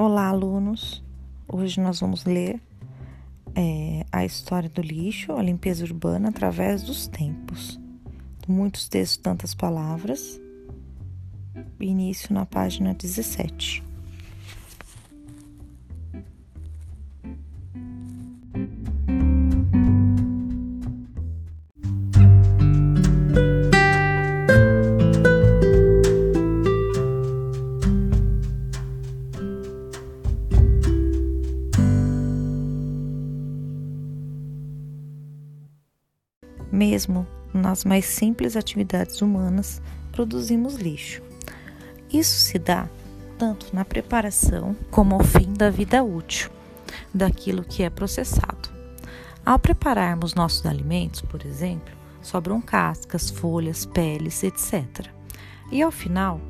Olá, alunos! Hoje nós vamos ler é, a história do lixo, a limpeza urbana através dos tempos. Muitos textos, tantas palavras. Início na página 17. Mesmo nas mais simples atividades humanas, produzimos lixo. Isso se dá tanto na preparação como ao fim da vida útil daquilo que é processado. Ao prepararmos nossos alimentos, por exemplo, sobram cascas, folhas, peles, etc. E ao final,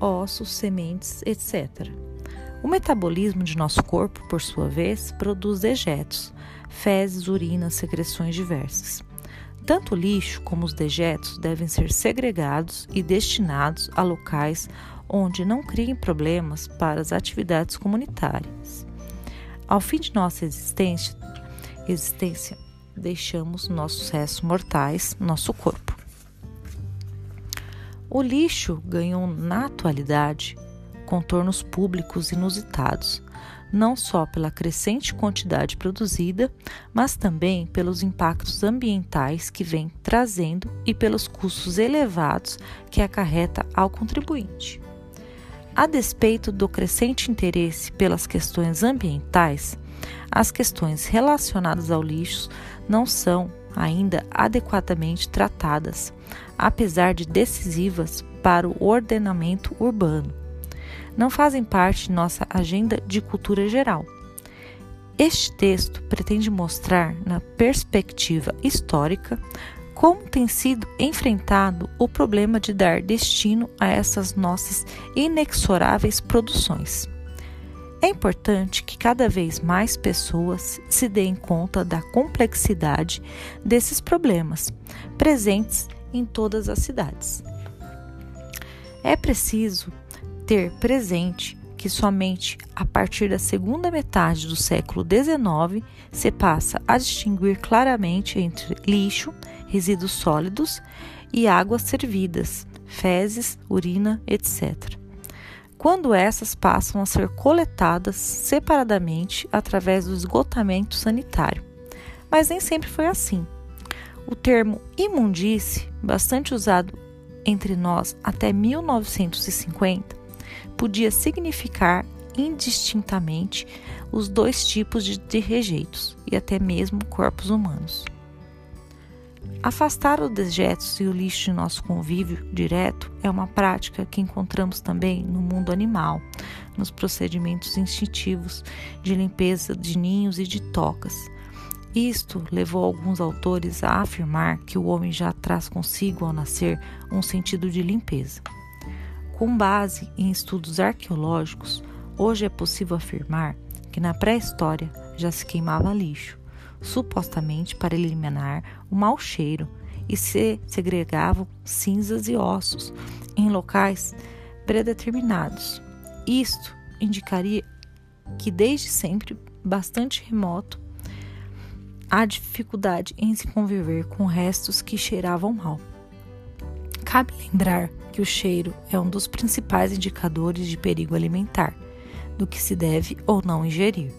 ossos, sementes, etc. O metabolismo de nosso corpo, por sua vez, produz dejetos, fezes, urinas, secreções diversas. Tanto o lixo como os dejetos devem ser segregados e destinados a locais onde não criem problemas para as atividades comunitárias. Ao fim de nossa existência, existência deixamos nossos restos mortais, nosso corpo. O lixo ganhou na atualidade contornos públicos inusitados, não só pela crescente quantidade produzida, mas também pelos impactos ambientais que vem trazendo e pelos custos elevados que acarreta ao contribuinte. A despeito do crescente interesse pelas questões ambientais, as questões relacionadas ao lixo não são ainda adequadamente tratadas, apesar de decisivas para o ordenamento urbano não fazem parte de nossa agenda de cultura geral. Este texto pretende mostrar, na perspectiva histórica, como tem sido enfrentado o problema de dar destino a essas nossas inexoráveis produções. É importante que cada vez mais pessoas se deem conta da complexidade desses problemas presentes em todas as cidades. É preciso ter presente que somente a partir da segunda metade do século XIX se passa a distinguir claramente entre lixo, resíduos sólidos e águas servidas, fezes, urina, etc. Quando essas passam a ser coletadas separadamente através do esgotamento sanitário. Mas nem sempre foi assim. O termo imundície, bastante usado entre nós até 1950, podia significar indistintamente os dois tipos de, de rejeitos e até mesmo corpos humanos. Afastar os dejetos e o lixo de nosso convívio direto é uma prática que encontramos também no mundo animal, nos procedimentos instintivos de limpeza de ninhos e de tocas. Isto levou alguns autores a afirmar que o homem já traz consigo ao nascer um sentido de limpeza. Com base em estudos arqueológicos, hoje é possível afirmar que na pré-história já se queimava lixo, supostamente para eliminar o mau cheiro, e se segregavam cinzas e ossos em locais predeterminados. Isto indicaria que desde sempre bastante remoto há dificuldade em se conviver com restos que cheiravam mal. Cabe lembrar que o cheiro é um dos principais indicadores de perigo alimentar, do que se deve ou não ingerir.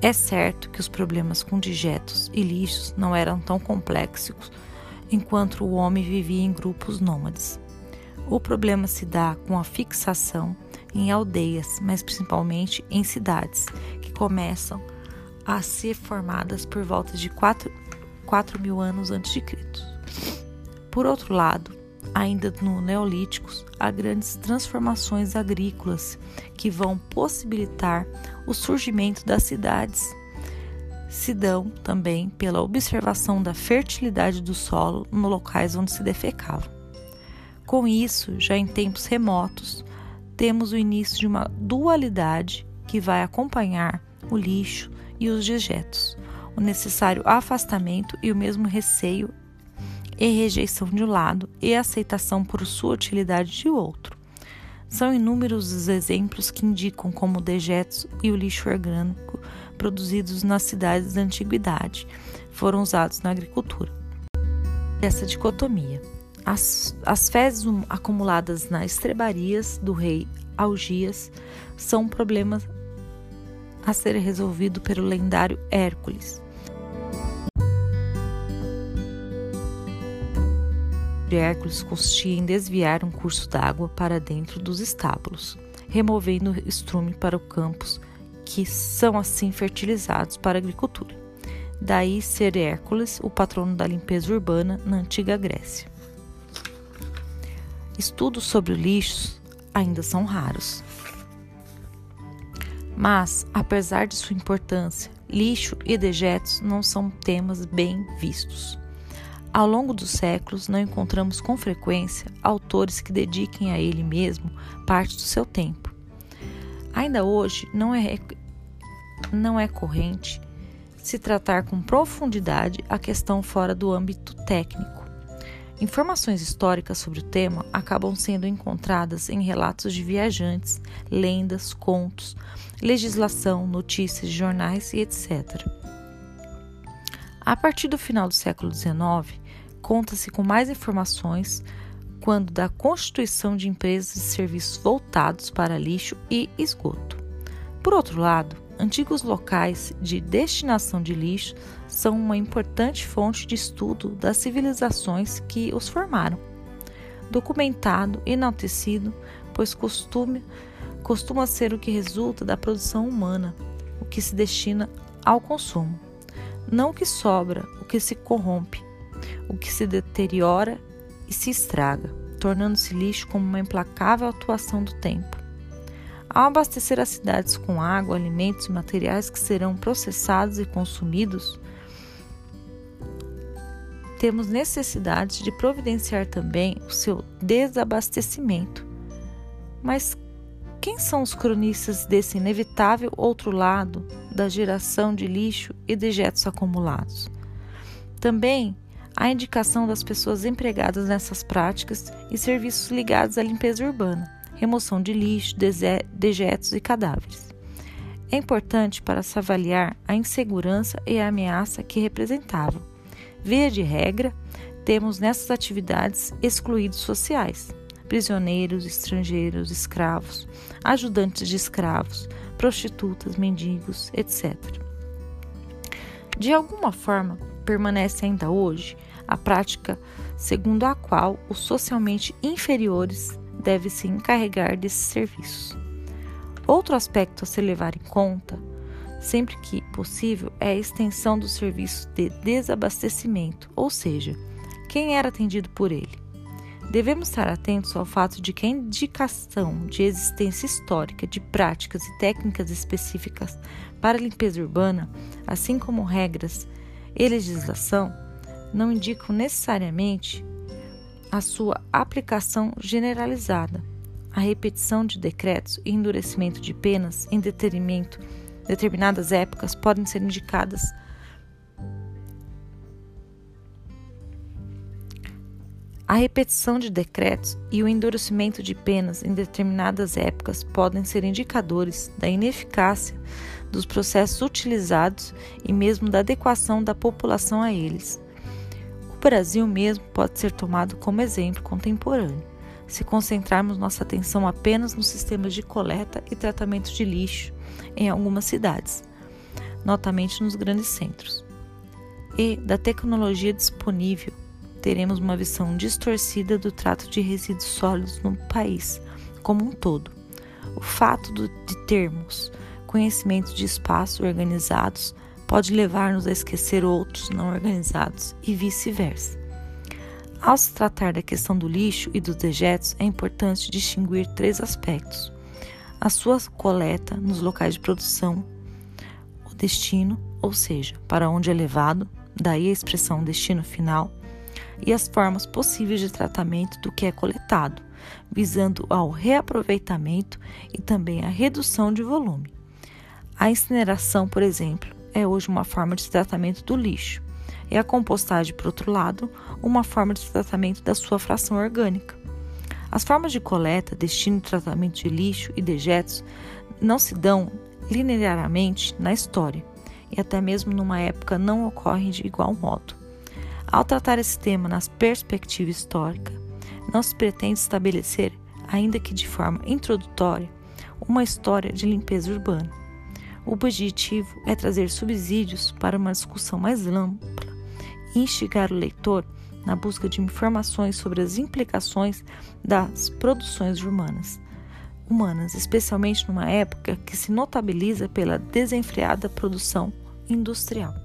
É certo que os problemas com dejetos e lixos não eram tão complexos enquanto o homem vivia em grupos nômades. O problema se dá com a fixação em aldeias, mas principalmente em cidades, que começam a ser formadas por volta de 4, 4 mil anos antes de Cristo. Por outro lado, ainda no Neolíticos, há grandes transformações agrícolas que vão possibilitar o surgimento das cidades. Se dão também pela observação da fertilidade do solo nos locais onde se defecava. Com isso, já em tempos remotos, temos o início de uma dualidade que vai acompanhar o lixo e os dejetos, o necessário afastamento e o mesmo receio e rejeição de um lado e aceitação por sua utilidade de outro. São inúmeros os exemplos que indicam como dejetos e o lixo orgânico produzidos nas cidades da antiguidade foram usados na agricultura. Essa dicotomia. As, as fezes acumuladas nas estrebarias do rei Algias são um problema a ser resolvido pelo lendário Hércules. De Hércules consistia em desviar um curso d'água para dentro dos estábulos, removendo o estrume para os campos, que são assim fertilizados para a agricultura. Daí ser Hércules o patrono da limpeza urbana na antiga Grécia. Estudos sobre o lixo ainda são raros. Mas, apesar de sua importância, lixo e dejetos não são temas bem vistos. Ao longo dos séculos, não encontramos com frequência autores que dediquem a ele mesmo parte do seu tempo. Ainda hoje, não é, não é corrente se tratar com profundidade a questão fora do âmbito técnico. Informações históricas sobre o tema acabam sendo encontradas em relatos de viajantes, lendas, contos, legislação, notícias, jornais e etc. A partir do final do século XIX, conta-se com mais informações quando da constituição de empresas e serviços voltados para lixo e esgoto. Por outro lado, antigos locais de destinação de lixo são uma importante fonte de estudo das civilizações que os formaram. Documentado, enaltecido, pois costume, costuma ser o que resulta da produção humana, o que se destina ao consumo. Não o que sobra, o que se corrompe, o que se deteriora e se estraga, tornando-se lixo como uma implacável atuação do tempo. Ao abastecer as cidades com água, alimentos e materiais que serão processados e consumidos, temos necessidade de providenciar também o seu desabastecimento. Mas quem são os cronistas desse inevitável outro lado da geração de lixo e dejetos acumulados? Também há indicação das pessoas empregadas nessas práticas e serviços ligados à limpeza urbana remoção de lixo, dejetos e cadáveres. É importante para se avaliar a insegurança e a ameaça que representavam. Via de regra, temos nessas atividades excluídos sociais, prisioneiros, estrangeiros, escravos, ajudantes de escravos, prostitutas, mendigos, etc. De alguma forma, permanece ainda hoje a prática segundo a qual os socialmente inferiores deve se encarregar desses serviços. Outro aspecto a se levar em conta, sempre que possível, é a extensão do serviço de desabastecimento, ou seja, quem era atendido por ele. Devemos estar atentos ao fato de que a indicação de existência histórica de práticas e técnicas específicas para a limpeza urbana, assim como regras e legislação, não indicam necessariamente a sua aplicação generalizada. A repetição de decretos e endurecimento de penas em determinadas épocas podem ser indicadas A repetição de decretos e o endurecimento de penas em determinadas épocas podem ser indicadores da ineficácia dos processos utilizados e mesmo da adequação da população a eles. Brasil mesmo pode ser tomado como exemplo contemporâneo, se concentrarmos nossa atenção apenas nos sistemas de coleta e tratamento de lixo em algumas cidades, notamente nos grandes centros. E da tecnologia disponível, teremos uma visão distorcida do trato de resíduos sólidos no país como um todo. O fato de termos conhecimento de espaços organizados pode levar-nos a esquecer outros não organizados e vice-versa. Ao se tratar da questão do lixo e dos dejetos, é importante distinguir três aspectos: a sua coleta nos locais de produção, o destino, ou seja, para onde é levado, daí a expressão destino final, e as formas possíveis de tratamento do que é coletado, visando ao reaproveitamento e também a redução de volume. A incineração, por exemplo, é hoje uma forma de tratamento do lixo, e a compostagem, por outro lado, uma forma de tratamento da sua fração orgânica. As formas de coleta, destino e tratamento de lixo e dejetos não se dão linearmente na história e até mesmo numa época não ocorrem de igual modo. Ao tratar esse tema na perspectiva histórica, não se pretende estabelecer, ainda que de forma introdutória, uma história de limpeza urbana. O objetivo é trazer subsídios para uma discussão mais ampla e instigar o leitor na busca de informações sobre as implicações das produções humanas, humanas, especialmente numa época que se notabiliza pela desenfreada produção industrial.